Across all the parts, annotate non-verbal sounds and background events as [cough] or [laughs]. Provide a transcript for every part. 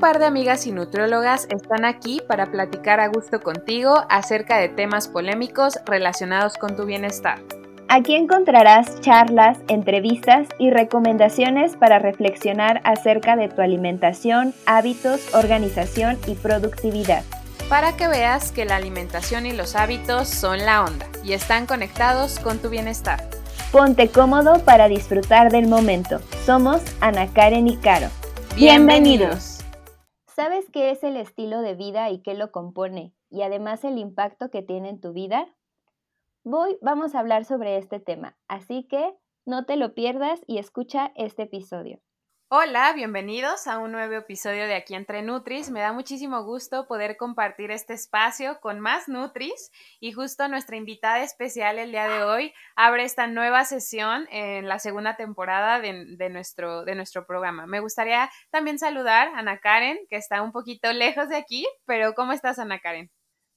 par de amigas y nutriólogas están aquí para platicar a gusto contigo acerca de temas polémicos relacionados con tu bienestar. Aquí encontrarás charlas, entrevistas y recomendaciones para reflexionar acerca de tu alimentación, hábitos, organización y productividad. Para que veas que la alimentación y los hábitos son la onda y están conectados con tu bienestar. Ponte cómodo para disfrutar del momento. Somos Ana Karen y Caro. Bienvenidos. ¿Sabes qué es el estilo de vida y qué lo compone? Y además el impacto que tiene en tu vida. Hoy vamos a hablar sobre este tema, así que no te lo pierdas y escucha este episodio. Hola, bienvenidos a un nuevo episodio de Aquí entre Nutris. Me da muchísimo gusto poder compartir este espacio con más Nutris y justo nuestra invitada especial el día de hoy abre esta nueva sesión en la segunda temporada de, nuestro, de nuestro programa. Me gustaría también saludar a Ana Karen, que está un poquito lejos de aquí, pero ¿cómo estás, Ana Karen?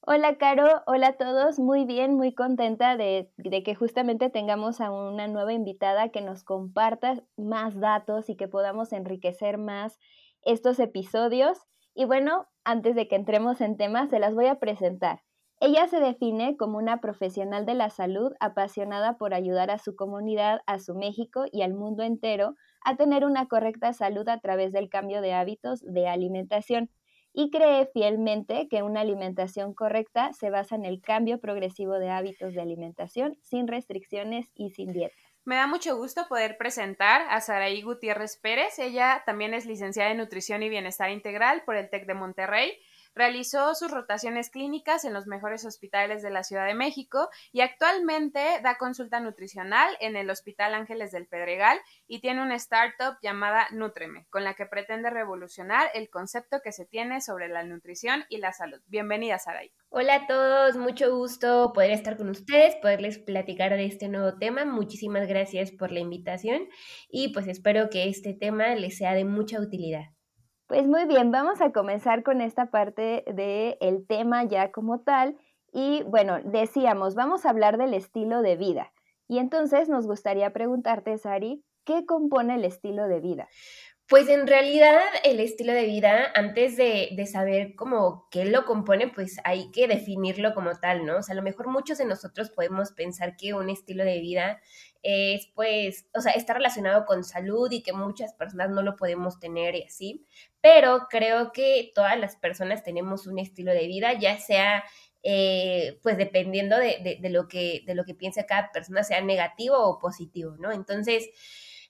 Hola Caro, hola a todos, muy bien, muy contenta de, que justamente tengamos a una nueva invitada que nos comparta más datos y que podamos enriquecer más estos episodios. Y bueno, antes de que entremos en temas, se las voy a presentar. Ella se define como una profesional de la salud apasionada por ayudar a su comunidad, a su México y al mundo entero a tener una correcta salud a través del cambio de hábitos de alimentación y cree fielmente que una alimentación correcta se basa en el cambio progresivo de hábitos de alimentación sin restricciones y sin dieta. Me da mucho gusto poder presentar a Saraí Gutiérrez Pérez. Ella también es licenciada en Nutrición y Bienestar Integral por el TEC de Monterrey Realizó sus rotaciones clínicas en los mejores hospitales de la Ciudad de México y actualmente da consulta nutricional en el Hospital Ángeles del Pedregal y tiene una startup llamada Nutreme, con la que pretende revolucionar el concepto que se tiene sobre la nutrición y la salud. Bienvenida, Saray. Hola a todos, mucho gusto poder estar con ustedes, poderles platicar de este nuevo tema. Muchísimas gracias por la invitación y pues espero que este tema les sea de mucha utilidad. Pues muy bien, vamos a comenzar con esta parte del el tema ya como tal. Y bueno, decíamos, vamos a hablar del estilo de vida. Y entonces nos gustaría preguntarte, Sari, ¿qué compone el estilo de vida? Pues en realidad el estilo de vida, antes de, de, saber cómo qué lo compone, pues hay que definirlo como tal, ¿no? O sea, a lo mejor muchos de nosotros podemos pensar que un estilo de vida es pues, o sea, está relacionado con salud y que muchas personas no lo podemos tener y así, pero creo que todas las personas tenemos un estilo de vida, ya sea eh, pues dependiendo de, de, lo que, de lo que piense cada persona, sea negativo o positivo, ¿no? Entonces,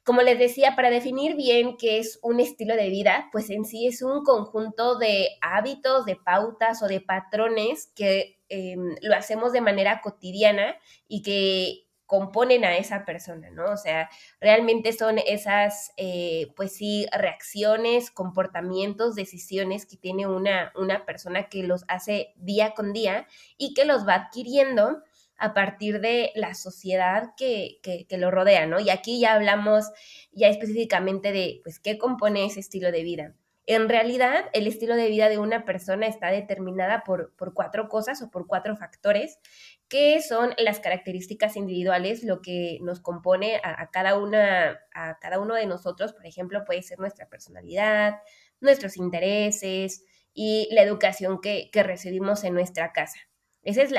como les decía, para definir bien qué es un estilo de vida, pues en sí es un conjunto de hábitos, de pautas o de patrones que em, lo hacemos de manera cotidiana y que componen a esa persona, ¿no? O sea, realmente son esas, eh, pues sí, reacciones, comportamientos, decisiones que tiene una, una persona que los hace día con día y que los va adquiriendo a partir de la sociedad que, que, que, lo rodea, ¿no? Y aquí ya hablamos ya específicamente de, pues, qué compone ese estilo de vida. En realidad, el estilo de vida de una persona está determinada por, por cuatro cosas o por cuatro factores que son las características individuales, lo que nos compone a, cada una, a cada uno de nosotros, por ejemplo, puede ser nuestra personalidad, nuestros intereses y la educación que, que recibimos en nuestra casa. Ese es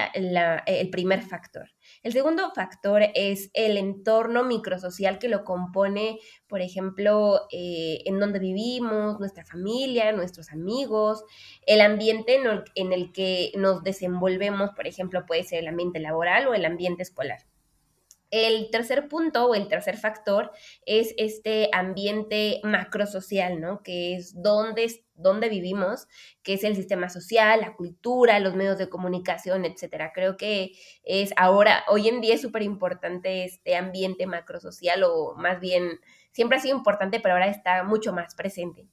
el primer factor. El segundo factor es el entorno microsocial que lo compone, por ejemplo, eh, en donde vivimos, nuestra familia, nuestros amigos, el ambiente en el que nos desenvolvemos, por ejemplo, puede ser el ambiente laboral o el ambiente escolar. El tercer punto o el tercer factor es este ambiente macrosocial, ¿no? Que es donde vivimos, que es el sistema social, la cultura, los medios de comunicación, etcétera. Creo que es ahora, hoy en día es súper importante este ambiente macrosocial o más bien siempre ha sido importante, pero ahora está mucho más presente.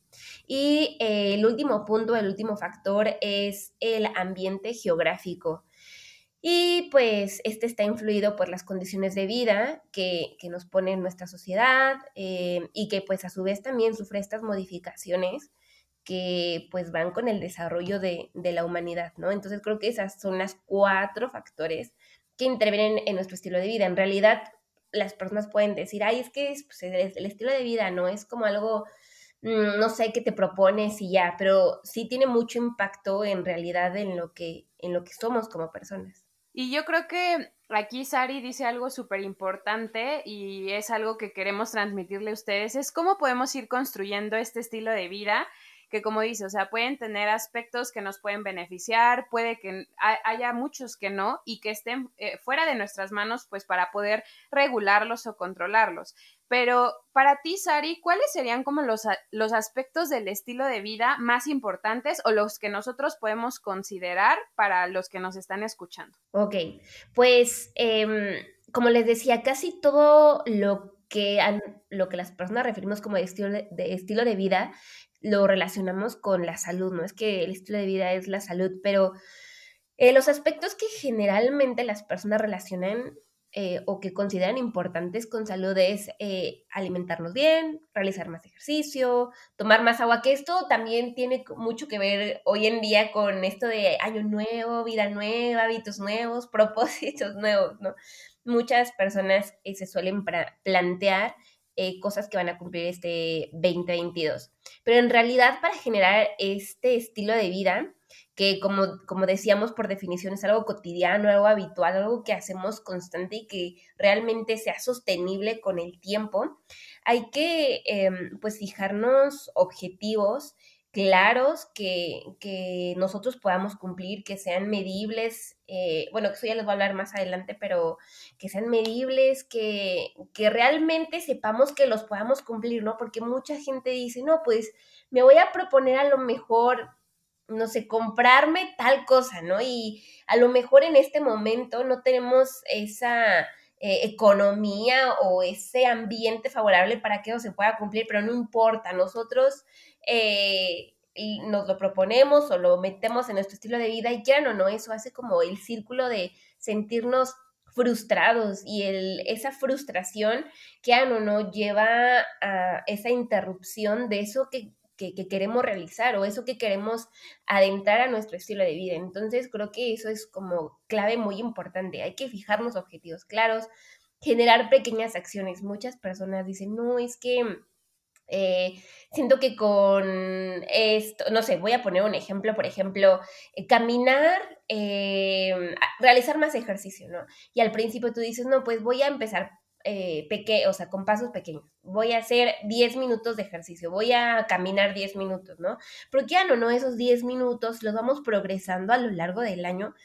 Y eh, el último punto, el último factor es el ambiente geográfico. Y pues este está influido por las condiciones de vida que, nos pone nuestra sociedad eh, y que pues a su vez también sufre estas modificaciones que pues van con el desarrollo de, la humanidad, ¿no? Entonces creo que esas son las cuatro factores que intervienen en nuestro estilo de vida. En realidad las personas pueden decir, ay, es que pues, el, estilo de vida no es como algo mm, no sé qué te propones y ya, pero sí tiene mucho impacto en realidad en lo que, en lo que somos como personas. Y yo creo que aquí Sari dice algo súper importante y es algo que queremos transmitirle a ustedes, es cómo podemos ir construyendo este estilo de vida que como dice, o sea, pueden tener aspectos que nos pueden beneficiar, puede que haya muchos que no y que estén eh, fuera de nuestras manos, pues para poder regularlos o controlarlos. Pero para ti, Sari, ¿cuáles serían como los, los aspectos del estilo de vida más importantes o los que nosotros podemos considerar para los que nos están escuchando? Ok, pues em, como les decía, casi todo lo que, lo que las personas referimos como estilo de, estilo de vida lo relacionamos con la salud, ¿no? Es que el estilo de vida es la salud, pero eh, los aspectos que generalmente las personas relacionan eh, o que consideran importantes con salud es eh, alimentarnos bien, realizar más ejercicio, tomar más agua, que esto también tiene mucho que ver hoy en día con esto de año nuevo, vida nueva, hábitos nuevos, [laughs] propósitos nuevos, ¿no? Muchas personas se suelen plantear cosas que van a cumplir este 2022. Pero en realidad para generar este estilo de vida, que como, como decíamos por definición es algo cotidiano, algo habitual, algo que hacemos constante y que realmente sea sostenible con el tiempo, hay que em, pues fijarnos objetivos claros que, que, nosotros podamos cumplir, que sean medibles, eh, bueno, eso ya les voy a hablar más adelante, pero que sean medibles, que, que realmente sepamos que los podamos cumplir, ¿no? Porque mucha gente dice, no, pues me voy a proponer a lo mejor, no sé, comprarme tal cosa, ¿no? Y a lo mejor en este momento no tenemos esa... Eh, economía o ese ambiente favorable para que eso se pueda cumplir, pero no importa, nosotros eh, nos lo proponemos o lo metemos en nuestro estilo de vida y ya no, no, eso hace como el círculo de sentirnos frustrados y el, esa frustración que ya no, no lleva a esa interrupción de eso que, que, queremos realizar o eso que queremos adentrar a nuestro estilo de vida. Entonces creo que eso es como clave muy importante. Hay que fijarnos objetivos claros, generar pequeñas acciones. Muchas personas dicen, no, es que eh, siento que con esto, no sé, voy a poner un ejemplo, por ejemplo, eh, caminar, eh, realizar más ejercicio, ¿no? Y al principio tú dices, no, pues voy a empezar peque o sea, con pasos pequeños. Voy a hacer 10 minutos de ejercicio, voy a caminar 10 minutos, ¿no? Porque ya no, no, esos 10 minutos los vamos progresando a lo largo del año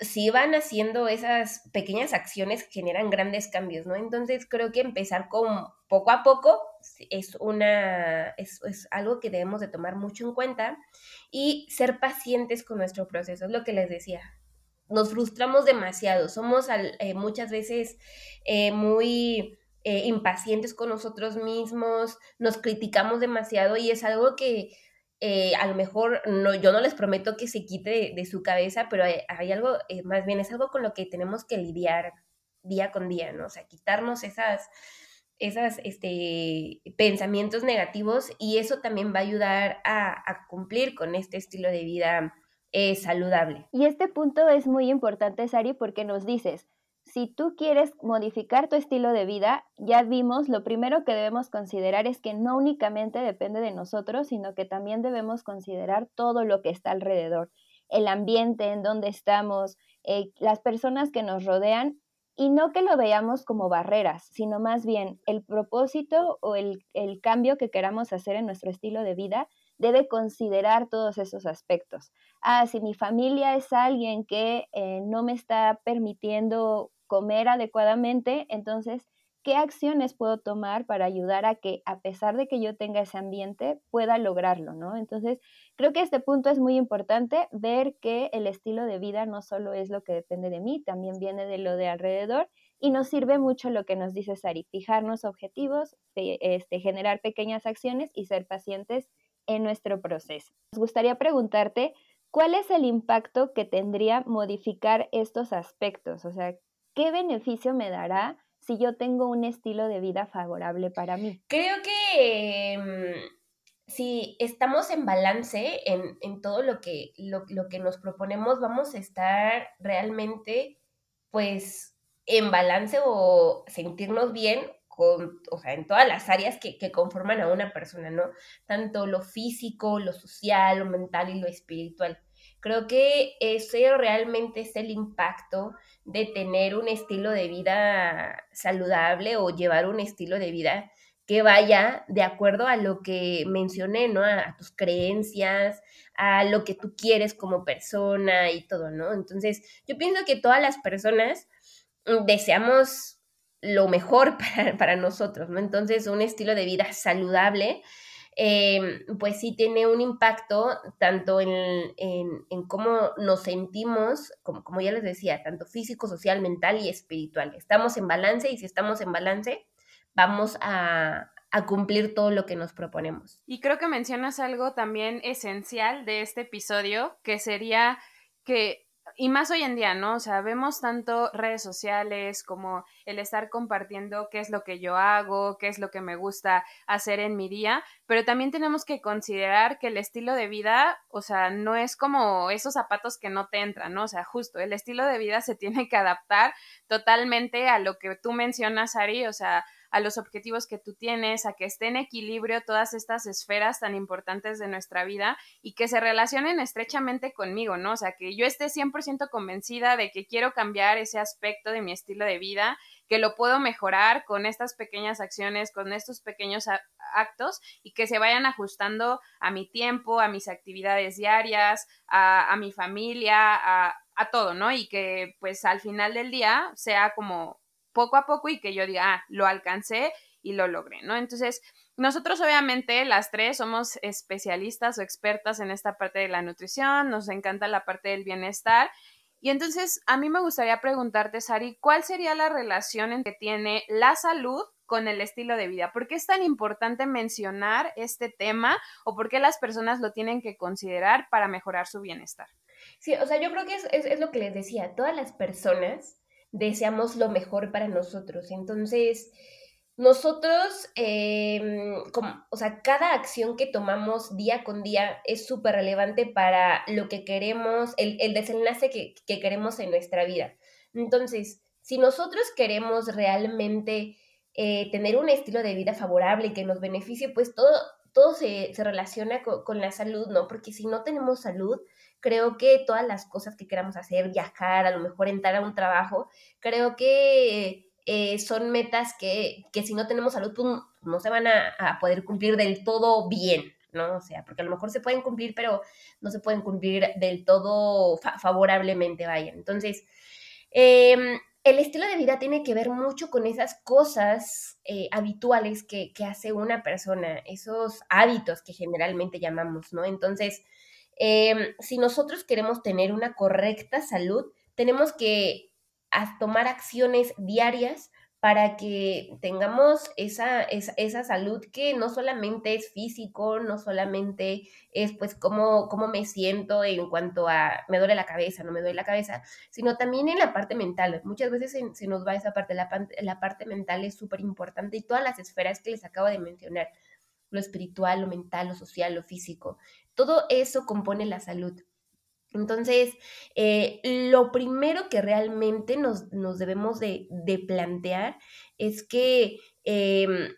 si van haciendo esas pequeñas acciones generan grandes cambios, ¿no? Entonces creo que empezar con poco a poco es una es, algo que debemos de tomar mucho en cuenta y ser pacientes con nuestro proceso, es lo que les decía. Nos frustramos demasiado, somos eh, muchas veces eh, muy eh, impacientes con nosotros mismos, nos criticamos demasiado y es algo que eh, a lo mejor no, yo no les prometo que se quite de, su cabeza, pero hay, algo, más bien es algo con lo que tenemos que lidiar día con día, ¿no? O sea, quitarnos esas, esas este, pensamientos negativos y eso también va a ayudar a, cumplir con este estilo de vida eh, saludable. Y este punto es muy importante, Sari, porque nos dices, si tú quieres modificar tu estilo de vida, ya vimos, lo primero que debemos considerar es que no únicamente depende de nosotros, sino que también debemos considerar todo lo que está alrededor, el ambiente en donde estamos, eh, las personas que nos rodean, y no que lo veamos como barreras, sino más bien el propósito o el, cambio que queramos hacer en nuestro estilo de vida debe considerar todos esos aspectos. Ah, si mi familia es alguien que eh, no me está permitiendo comer adecuadamente, entonces, ¿qué acciones puedo tomar para ayudar a que, a pesar de que yo tenga ese ambiente, pueda lograrlo, ¿no? Entonces, creo que este punto es muy importante, ver que el estilo de vida no solo es lo que depende de mí, también viene de lo de alrededor y nos sirve mucho lo que nos dice Sari, fijarnos objetivos, este, generar pequeñas acciones y ser pacientes en nuestro proceso. Nos gustaría preguntarte, ¿cuál es el impacto que tendría modificar estos aspectos? O sea, ¿qué beneficio me dará si yo tengo un estilo de vida favorable para mí? Creo que mm, si estamos en balance en, todo lo que, lo, que nos proponemos, vamos a estar realmente pues en balance o sentirnos bien con, o sea, en todas las áreas que, conforman a una persona, ¿no? Tanto lo físico, lo social, lo mental y lo espiritual. Creo que ese realmente es el impacto de tener un estilo de vida saludable o llevar un estilo de vida que vaya de acuerdo a lo que mencioné, ¿no? A, tus creencias, a lo que tú quieres como persona y todo, ¿no? Entonces, yo pienso que todas las personas mm, deseamos lo mejor [laughs] para, para nosotros, ¿no? Entonces, un estilo de vida saludable Em, pues sí tiene un impacto tanto en, cómo nos sentimos, como, como ya les decía, tanto físico, social, mental y espiritual. Estamos en balance y si estamos en balance, vamos a, a cumplir todo lo que nos proponemos. Y creo que mencionas algo también esencial de este episodio, que sería que y más hoy en día, ¿no? O sea, vemos tanto redes sociales como el estar compartiendo qué es lo que yo hago, qué es lo que me gusta hacer en mi día, pero también tenemos que considerar que el estilo de vida, o sea, no es como esos zapatos que no te entran, ¿no? O sea, justo, el estilo de vida se tiene que adaptar totalmente a lo que tú mencionas, Ari, o sea, a los objetivos que tú tienes, a que esté en equilibrio todas estas esferas tan importantes de nuestra vida y que se relacionen estrechamente conmigo, ¿no? O sea, que yo esté 100% convencida de que quiero cambiar ese aspecto de mi estilo de vida, que lo puedo mejorar con estas pequeñas acciones, con estos pequeños actos y que se vayan ajustando a mi tiempo, a mis actividades diarias, a, mi familia, a, a todo, ¿no? Y que pues al final del día sea como poco a poco y que yo diga, ah, lo alcancé y lo logré, ¿no? Entonces, nosotros obviamente las tres somos especialistas o expertas en esta parte de la nutrición, nos encanta la parte del bienestar. Y entonces, a mí me gustaría preguntarte, Sari, ¿cuál sería la relación que tiene la salud con el estilo de vida? ¿Por qué es tan importante mencionar este tema o por qué las personas lo tienen que considerar para mejorar su bienestar? Sí, o sea, yo creo que es, es, es lo que les decía, todas las personas deseamos lo mejor para nosotros. Entonces, nosotros, em, o sea, cada acción que tomamos día con día es súper relevante para lo que queremos, el, desenlace que, queremos en nuestra vida. Entonces, si nosotros queremos realmente eh, tener un estilo de vida favorable y que nos beneficie, pues todo, todo se, relaciona con, con, la salud, ¿no? Porque si no tenemos salud, creo que todas las cosas que queramos hacer, viajar, a lo mejor entrar a un trabajo, creo que eh, son metas que, que, si no tenemos salud, pues no se van a, poder cumplir del todo bien, ¿no? O sea, porque a lo mejor se pueden cumplir, pero no se pueden cumplir del todo favorablemente, vaya. Entonces, em, el estilo de vida tiene que ver mucho con esas cosas eh, habituales que, que, hace una persona, esos hábitos que generalmente llamamos, ¿no? Entonces, Em, si nosotros queremos tener una correcta salud, tenemos que tomar acciones diarias para que tengamos esa, esa, salud que no solamente es físico, no solamente es pues cómo, cómo me siento en cuanto a me duele la cabeza, no me duele la cabeza, sino también en la parte mental. Muchas veces se, nos va esa parte, la, la parte mental es súper importante y todas las esferas que les acabo de mencionar, lo espiritual, lo mental, lo social, lo físico. Todo eso compone la salud. Entonces, eh, lo primero que realmente nos, debemos de, plantear es que, em,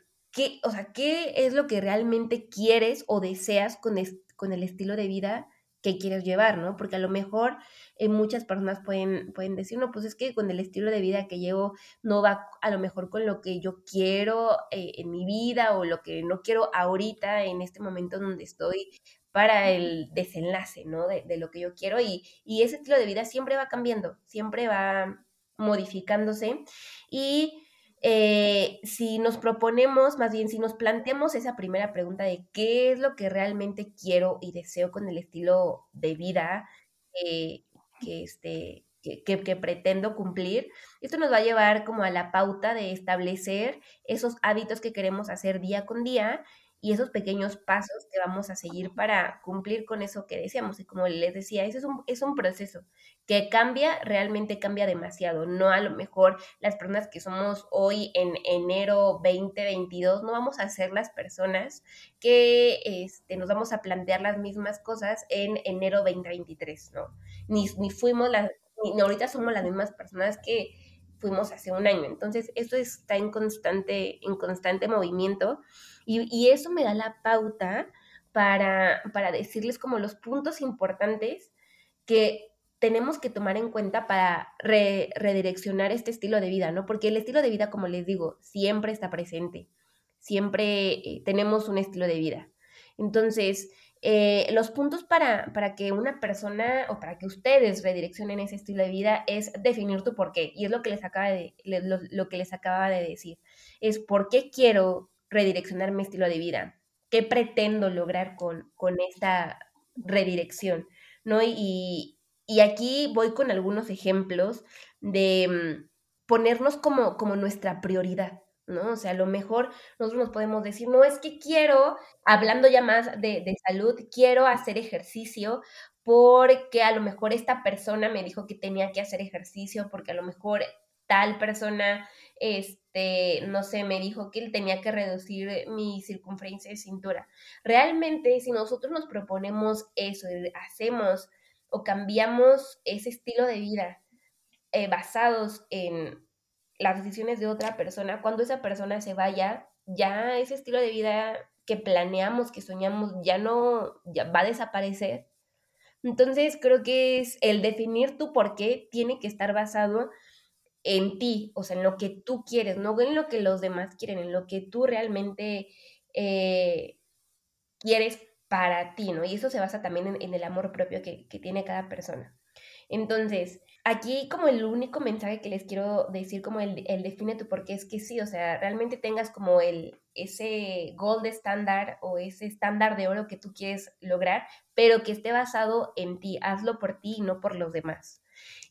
o sea, ¿qué es lo que realmente quieres o deseas con, con el estilo de vida que quieres llevar, ¿no? Porque a lo mejor eh, muchas personas pueden, pueden decir, no, pues es que con el estilo de vida que llevo no va a lo mejor con lo que yo quiero eh, en mi vida o lo que no quiero ahorita en este momento donde estoy para el desenlace, ¿no? De, lo que yo quiero y, y, ese estilo de vida siempre va cambiando, siempre va modificándose y eh, si nos proponemos, más bien si nos planteamos esa primera pregunta de qué es lo que realmente quiero y deseo con el estilo de vida que, este, que, pretendo cumplir, esto nos va a llevar como a la pauta de establecer esos hábitos que queremos hacer día con día y esos pequeños pasos que vamos a seguir para cumplir con eso que deseamos. Y como les decía, eso es un, es un proceso que cambia, realmente cambia demasiado. No a lo mejor las personas que somos hoy en enero 2022, no vamos a ser las personas que este, nos vamos a plantear las mismas cosas en enero 2023, ¿no? Ni, ni fuimos las, ni ahorita somos las mismas personas que fuimos hace un año. Entonces, esto está en constante, en constante movimiento y, y eso me da la pauta para, para decirles como los puntos importantes que tenemos que tomar en cuenta para redireccionar este estilo de vida, ¿no? Porque el estilo de vida, como les digo, siempre está presente, siempre eh, tenemos un estilo de vida. Entonces, eh, los puntos para, para, que una persona o para que ustedes redireccionen ese estilo de vida es definir tu por qué. Y es lo que les acaba de, lo, que les acaba de decir. Es por qué quiero redireccionar mi estilo de vida. ¿Qué pretendo lograr con, con esta redirección? ¿No? Y, y aquí voy con algunos ejemplos de mm, ponernos como, como nuestra prioridad, ¿no? O sea, a lo mejor nosotros nos podemos decir, no, es que quiero, hablando ya más de, de salud, quiero hacer ejercicio porque a lo mejor esta persona me dijo que tenía que hacer ejercicio, porque a lo mejor tal persona, este, no sé, me dijo que tenía que reducir mi circunferencia de cintura. Realmente, si nosotros nos proponemos eso, hacemos o cambiamos ese estilo de vida eh, basados en las decisiones de otra persona, cuando esa persona se vaya, ya ese estilo de vida que planeamos, que soñamos, ya no, ya va a desaparecer. Entonces creo que es el definir tu por qué tiene que estar basado en ti, o sea, en lo que tú quieres, no en lo que los demás quieren, en lo que tú realmente eh, quieres para ti, ¿no? Y eso se basa también en, el amor propio que, tiene cada persona. Entonces, aquí como el único mensaje que les quiero decir, como el, el define tu por qué, es que sí, o sea, realmente tengas como el, ese gold estándar o ese estándar de oro que tú quieres lograr, pero que esté basado en ti, hazlo por ti y no por los demás.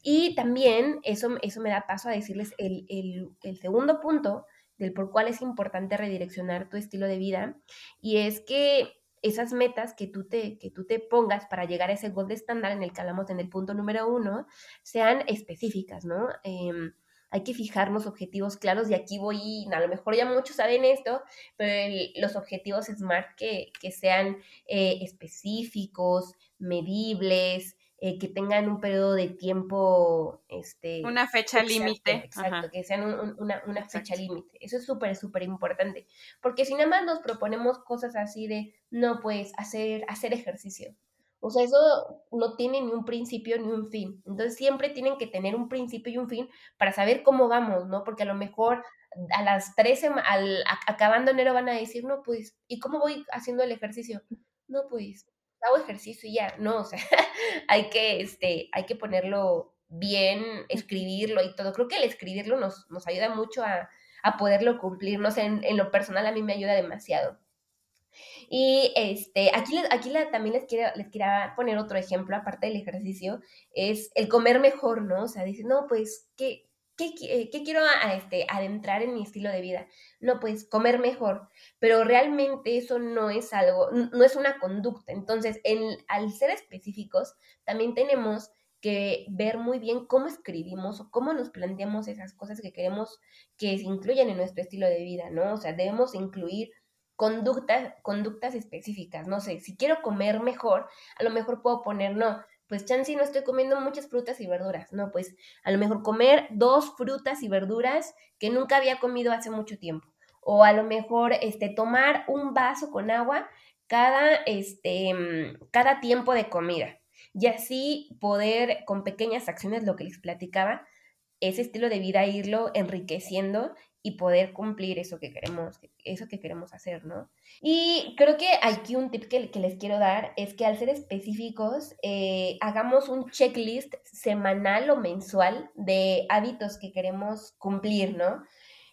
Y también eso, eso me da paso a decirles el, el, el segundo punto del por cuál es importante redireccionar tu estilo de vida, y es que esas metas que tú te, que tú te pongas para llegar a ese gold estándar en el que hablamos en el punto número uno, sean específicas, ¿no? Em, hay que fijarnos objetivos claros y aquí voy, a lo mejor ya muchos saben esto, pero los objetivos SMART que, que sean eh, específicos, medibles, eh, que tengan un periodo de tiempo, este... Una fecha límite. Exacto, que sean una, una, fecha límite. Eso es súper, súper importante. Porque si nada más nos proponemos cosas así de, no, pues, hacer, hacer ejercicio. O sea, eso no tiene ni un principio ni un fin. Entonces siempre tienen que tener un principio y un fin para saber cómo vamos, ¿no? Porque a lo mejor a las 13, al, acabando enero van a decir, no, pues, ¿y cómo voy haciendo el ejercicio? No, pues, hago ejercicio y ya, no, o sea, [laughs] hay que, este, hay que ponerlo bien, escribirlo y todo. Creo que el escribirlo nos, nos ayuda mucho a, a poderlo cumplir, no sé, en, lo personal a mí me ayuda demasiado. Y este, aquí, aquí también les quiero, les quería poner otro ejemplo, aparte del ejercicio, es el comer mejor, ¿no? O sea, dice, no, pues, ¿qué, ¿qué, quiero este, adentrar en mi estilo de vida? No, pues comer mejor, pero realmente eso no es algo, no es una conducta. Entonces, en, al ser específicos, también tenemos que ver muy bien cómo escribimos o cómo nos planteamos esas cosas que queremos que se incluyan en nuestro estilo de vida, ¿no? O sea, debemos incluir conductas, conductas específicas, no sé, si quiero comer mejor, a lo mejor puedo poner, no, pues chance no estoy comiendo muchas frutas y verduras, no, pues a lo mejor comer dos frutas y verduras que nunca había comido hace mucho tiempo. O a lo mejor este, tomar un vaso con agua cada, este, cada tiempo de comida. Y así poder, con pequeñas acciones, lo que les platicaba, ese estilo de vida irlo enriqueciendo y poder cumplir eso que queremos, eso que queremos hacer, ¿no? Y creo que aquí un tip que, que les quiero dar es que al ser específicos, eh, hagamos un checklist semanal o mensual de hábitos que queremos cumplir, ¿no?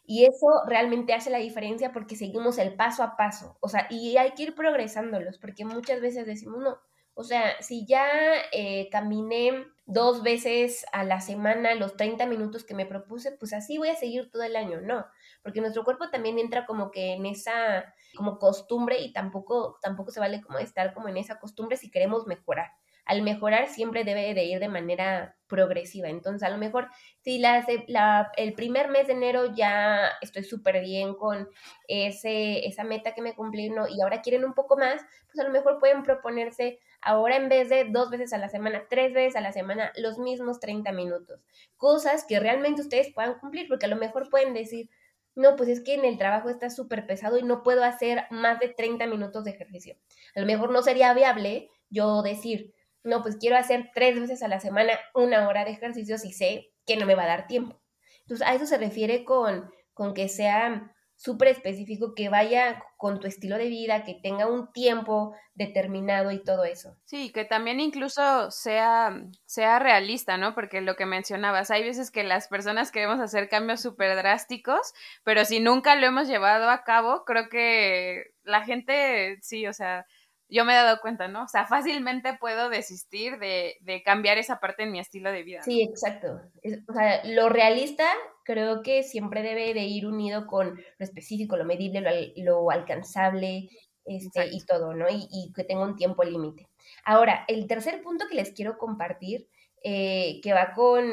Y eso realmente hace la diferencia porque seguimos el paso a paso, o sea, y hay que ir progresándolos, porque muchas veces decimos, no, o sea, si ya eh, caminé dos veces a la semana los 30 minutos que me propuse, pues así voy a seguir todo el año, no, porque nuestro cuerpo también entra como que en esa como costumbre y tampoco tampoco se vale como estar como en esa costumbre si queremos mejorar. al mejorar siempre debe de ir de manera progresiva. Entonces, a lo mejor si la, la, el primer mes de enero ya estoy súper bien con ese, esa meta que me cumplí ¿no? y ahora quieren un poco más, pues a lo mejor pueden proponerse ahora en vez de dos veces a la semana, tres veces a la semana, los mismos 30 minutos. Cosas que realmente ustedes puedan cumplir, porque a lo mejor pueden decir, no, pues es que en el trabajo está súper pesado y no puedo hacer más de 30 minutos de ejercicio. A lo mejor no sería viable yo decir, no, pues quiero hacer tres veces a la semana una hora de ejercicio si sé que no me va a dar tiempo. Entonces, a eso se refiere con, con que sea súper específico, que vaya con tu estilo de vida, que tenga un tiempo determinado y todo eso. Sí, que también incluso sea, sea realista, ¿no? Porque lo que mencionabas, hay veces que las personas queremos hacer cambios súper drásticos, pero si nunca lo hemos llevado a cabo, creo que la gente, sí, o sea, yo me he dado cuenta, ¿no? O sea, fácilmente puedo desistir de, de cambiar esa parte en mi estilo de vida. Sí, exacto. o sea, lo realista creo que siempre debe de ir unido con lo específico, lo medible, lo, alcanzable este, y todo, ¿no? Y, y, que tenga un tiempo límite. Ahora, el tercer punto que les quiero compartir, eh, que va con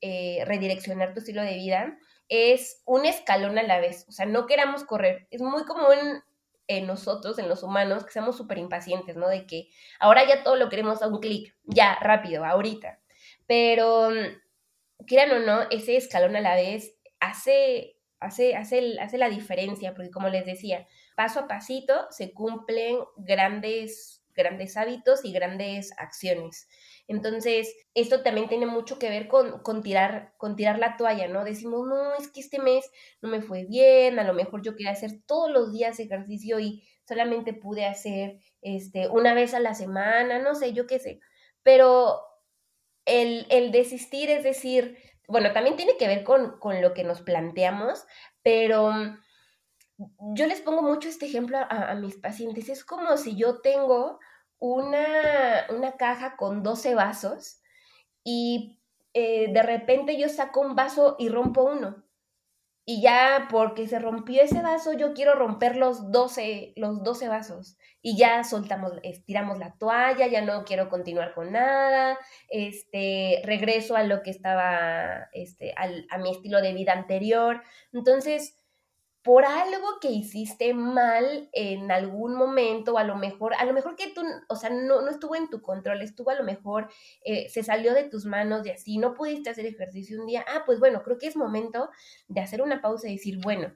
eh, redireccionar tu estilo de vida, es un escalón a la vez. O sea, no queramos correr. Es muy común en nosotros, en los humanos, que seamos súper impacientes, ¿no? De que ahora ya todo lo queremos a un clic, ya, rápido, ahorita. Pero, quieran o no, ese escalón a la vez hace, hace, hace, hace la diferencia, porque como les decía, paso a pasito se cumplen grandes, grandes hábitos y grandes acciones. Entonces, esto también tiene mucho que ver con, tirar, con tirar la toalla, ¿no? Decimos, no, es que este mes no me fue bien, a lo mejor yo quería hacer todos los días ejercicio y solamente pude hacer este, una vez a la semana, no sé, yo qué sé. Pero el, desistir es decir, bueno, también tiene que ver con, lo que nos planteamos, pero yo les pongo mucho este ejemplo a, mis pacientes. Es como si yo tengo una, una caja con 12 vasos y eh, de repente yo saco un vaso y rompo uno. Y ya porque se rompió ese vaso, yo quiero romper los 12, los 12 vasos. Y ya soltamos, estiramos la toalla, ya no quiero continuar con nada, este, regreso a lo que estaba, este, a mi estilo de vida anterior. Entonces, por algo que hiciste mal en algún momento, o a lo mejor, a lo mejor que tú, o sea, no, no estuvo en tu control, estuvo a lo mejor, eh, se salió de tus manos y así, no pudiste hacer ejercicio un día, ah, pues bueno, creo que es momento de hacer una pausa y decir, bueno,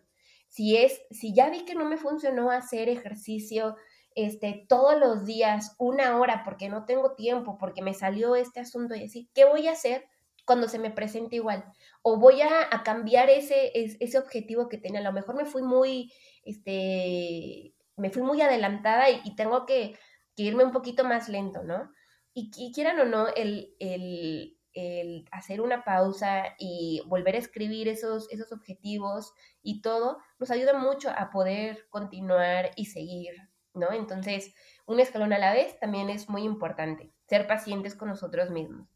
si es, si ya vi que no me funcionó hacer ejercicio, este, todos los días, una hora, porque no tengo tiempo, porque me salió este asunto y así, ¿qué voy a hacer? cuando se me presente igual. O voy a, cambiar ese, ese objetivo que tenía. A lo mejor me fui muy, este, me fui muy adelantada y, tengo que, irme un poquito más lento, ¿no? Y, quieran o no, el, el, el, hacer una pausa y volver a escribir esos, esos objetivos y todo, nos ayuda mucho a poder continuar y seguir, ¿no? Entonces, un escalón a la vez también es muy importante, ser pacientes con nosotros mismos.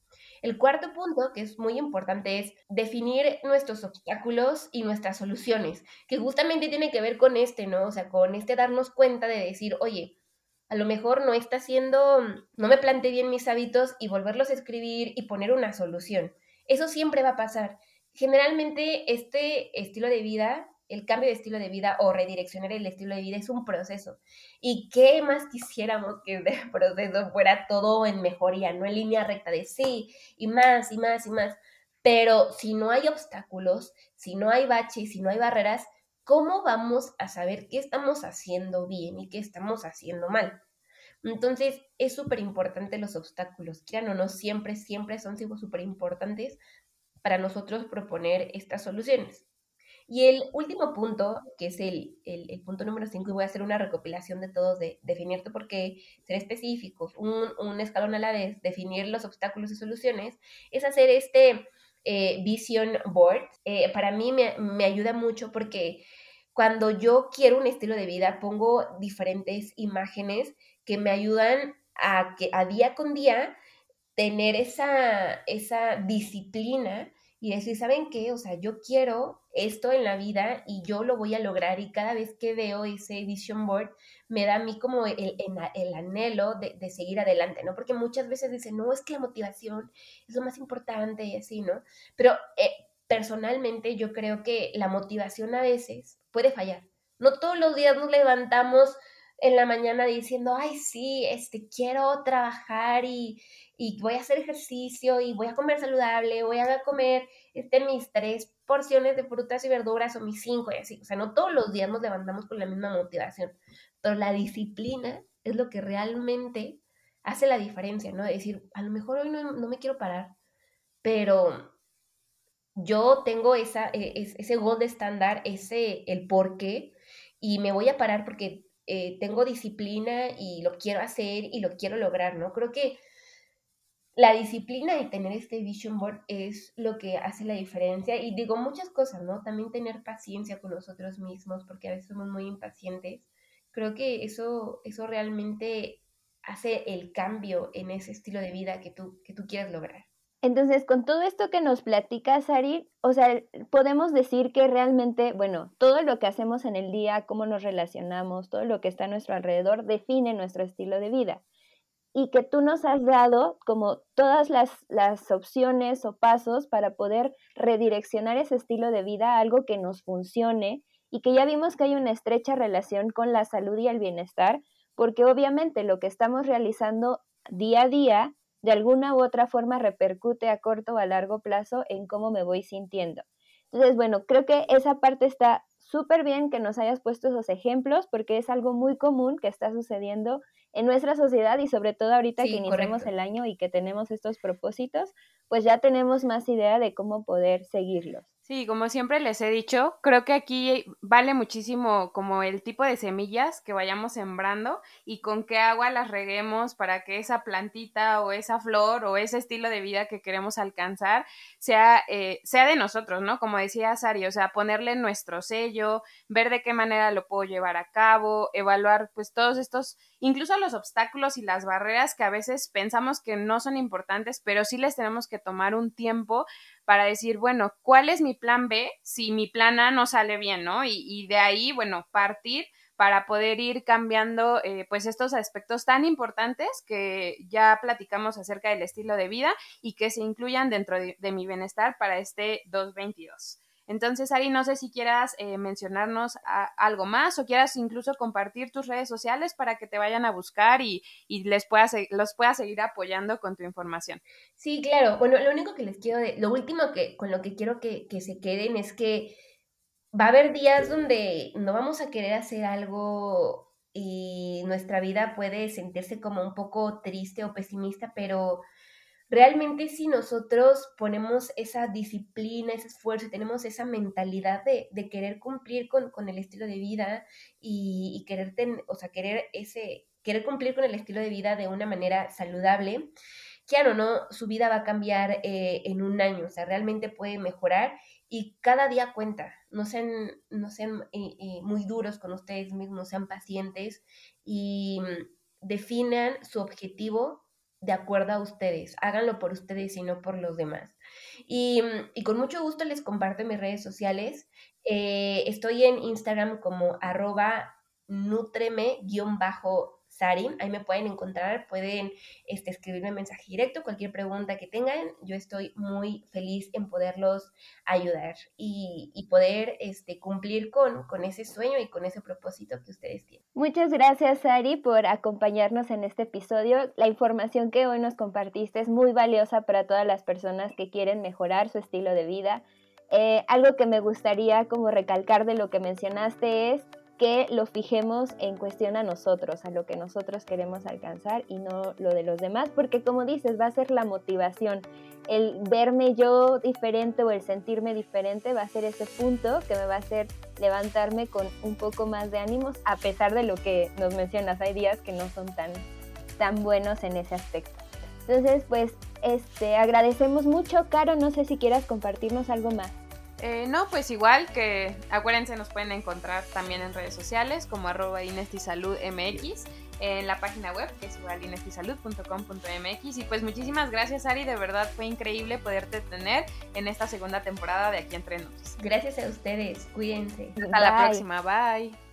El cuarto punto, que es muy importante, es definir nuestros obstáculos y nuestras soluciones, que justamente tiene que ver con este, ¿no? O sea, con este darnos cuenta de decir, oye, a lo mejor no está haciendo, no me planteé bien mis hábitos y volverlos a escribir y poner una solución. Eso siempre va a pasar. Generalmente este estilo de vida el cambio de estilo de vida o redireccionar el estilo de vida es un proceso. ¿Y qué más quisiéramos que el [laughs] proceso fuera todo en mejoría, no en línea recta de sí, y más, y más, y más? Pero si no hay obstáculos, si no hay baches, si no hay barreras, ¿cómo vamos a saber qué estamos haciendo bien y qué estamos haciendo mal? Entonces, es súper importante los obstáculos, quieran o no, siempre, siempre son súper importantes para nosotros proponer estas soluciones. Y el último punto, que es el, punto número 5, y voy a hacer una recopilación de todos, de definirte por qué, ser específicos, un, escalón a la vez, definir los obstáculos y soluciones, es hacer este eh, vision board. Eh, para mí me, me ayuda mucho porque cuando yo quiero un estilo de vida, pongo diferentes imágenes que me ayudan a que a día con día tener esa, esa disciplina y decir, ¿saben qué? O sea, yo quiero esto en la vida y yo lo voy a lograr y cada vez que veo ese vision board me da a mí como el, el, anhelo de, de, seguir adelante, ¿no? Porque muchas veces dicen, no, es que la motivación es lo más importante y así, ¿no? Pero eh, personalmente yo creo que la motivación a veces puede fallar. No todos los días nos levantamos en la mañana diciendo, ay, sí, este, quiero trabajar y, voy a hacer ejercicio y voy a comer saludable, voy a comer este, mis tres porciones de frutas y verduras o mis cinco y así. O sea, no todos los días nos levantamos con la misma motivación, pero la disciplina es lo que realmente hace la diferencia, ¿no? decir, a lo mejor hoy no, me quiero parar, pero yo tengo esa, e, ese gold estándar, ese, el por qué, y me voy a parar porque eh, tengo disciplina y lo quiero hacer y lo quiero lograr, ¿no? Creo que la disciplina de tener este vision board es lo que hace la diferencia y digo muchas cosas, ¿no? También tener paciencia con nosotros mismos porque a veces somos muy impacientes. Creo que eso, eso realmente hace el cambio en ese estilo de vida que tú, que tú quieres lograr. Entonces, con todo esto que nos platica Sari, o sea, podemos decir que realmente, bueno, todo lo que hacemos en el día, cómo nos relacionamos, todo lo que está a nuestro alrededor, define nuestro estilo de vida. Y que tú nos has dado como todas las, las opciones o pasos para poder redireccionar ese estilo de vida a algo que nos funcione y que ya vimos que hay una estrecha relación con la salud y el bienestar, porque obviamente lo que estamos realizando día a día de alguna u otra forma repercute a corto o a largo plazo en cómo me voy sintiendo. Entonces, bueno, creo que esa parte está súper bien que nos hayas puesto esos ejemplos porque es algo muy común que está sucediendo en nuestra sociedad y sobre todo ahorita que iniciamos el año y que tenemos estos propósitos, pues ya tenemos más idea de cómo poder seguirlos. Sí, como siempre les he dicho, creo que aquí vale muchísimo como el tipo de semillas que vayamos sembrando y con qué agua las reguemos para que esa plantita o esa flor o ese estilo de vida que queremos alcanzar sea, eh, sea de nosotros, ¿no? Como decía Sari, o sea, ponerle nuestro sello, ver de qué manera lo puedo llevar a cabo, evaluar pues todos estos, incluso los obstáculos y las barreras que a veces pensamos que no son importantes, pero sí les tenemos que tomar un tiempo para decir, bueno, ¿cuál es mi plan B si mi plan A no sale bien, ¿no? Y, de ahí, bueno, partir para poder ir cambiando eh, pues estos aspectos tan importantes que ya platicamos acerca del estilo de vida y que se incluyan dentro de, mi bienestar para este 2022. Entonces, Ari, no sé si quieras eh, mencionarnos algo más o quieras incluso compartir tus redes sociales para que te vayan a buscar y, les puedas, los puedas seguir apoyando con tu información. Sí, claro. Bueno, lo único que les quiero, de, lo último que con lo que quiero que, que se queden es que va a haber días donde no vamos a querer hacer algo y nuestra vida puede sentirse como un poco triste o pesimista, pero realmente si nosotros ponemos esa disciplina, ese esfuerzo, tenemos esa mentalidad de, querer cumplir con, el estilo de vida y, querer, o sea, querer, ese, querer cumplir con el estilo de vida de una manera saludable, claro, ¿no? Su vida va a cambiar eh, en un año, o sea, realmente puede mejorar y cada día cuenta. No sean, no sean eh, eh, muy duros con ustedes mismos, sean pacientes y mm, definan su objetivo de acuerdo a ustedes. Háganlo por ustedes y no por los demás. Y, mm, con mucho gusto les comparto mis redes sociales. Eh, estoy en Instagram como arroba nutreme-bajo Sarin, ahí me pueden encontrar, pueden este, escribirme mensaje directo, cualquier pregunta que tengan, yo estoy muy feliz en poderlos ayudar y, poder este, cumplir con, con ese sueño y con ese propósito que ustedes tienen. Muchas gracias, Sari, por acompañarnos en este episodio. La información que hoy nos compartiste es muy valiosa para todas las personas que quieren mejorar su estilo de vida. Eh, algo que me gustaría como recalcar de lo que mencionaste es que lo fijemos en cuestión a nosotros, a lo que nosotros queremos alcanzar y no lo de los demás, porque como dices, va a ser la motivación. El verme yo diferente o el sentirme diferente va a ser ese punto que me va a hacer levantarme con un poco más de ánimos, a pesar de lo que nos mencionas, hay días que no son tan, tan buenos en ese aspecto. Entonces, pues, este, agradecemos mucho. Caro, no sé si quieras compartirnos algo más. Eh, no, pues igual que acuérdense, nos pueden encontrar también en redes sociales como arroba MX en la página web que es igual inestisalud.com.mx y pues muchísimas gracias Ari, de verdad fue increíble poderte tener en esta segunda temporada de Aquí Entre Nos. Gracias a ustedes, cuídense. Hasta la próxima, bye.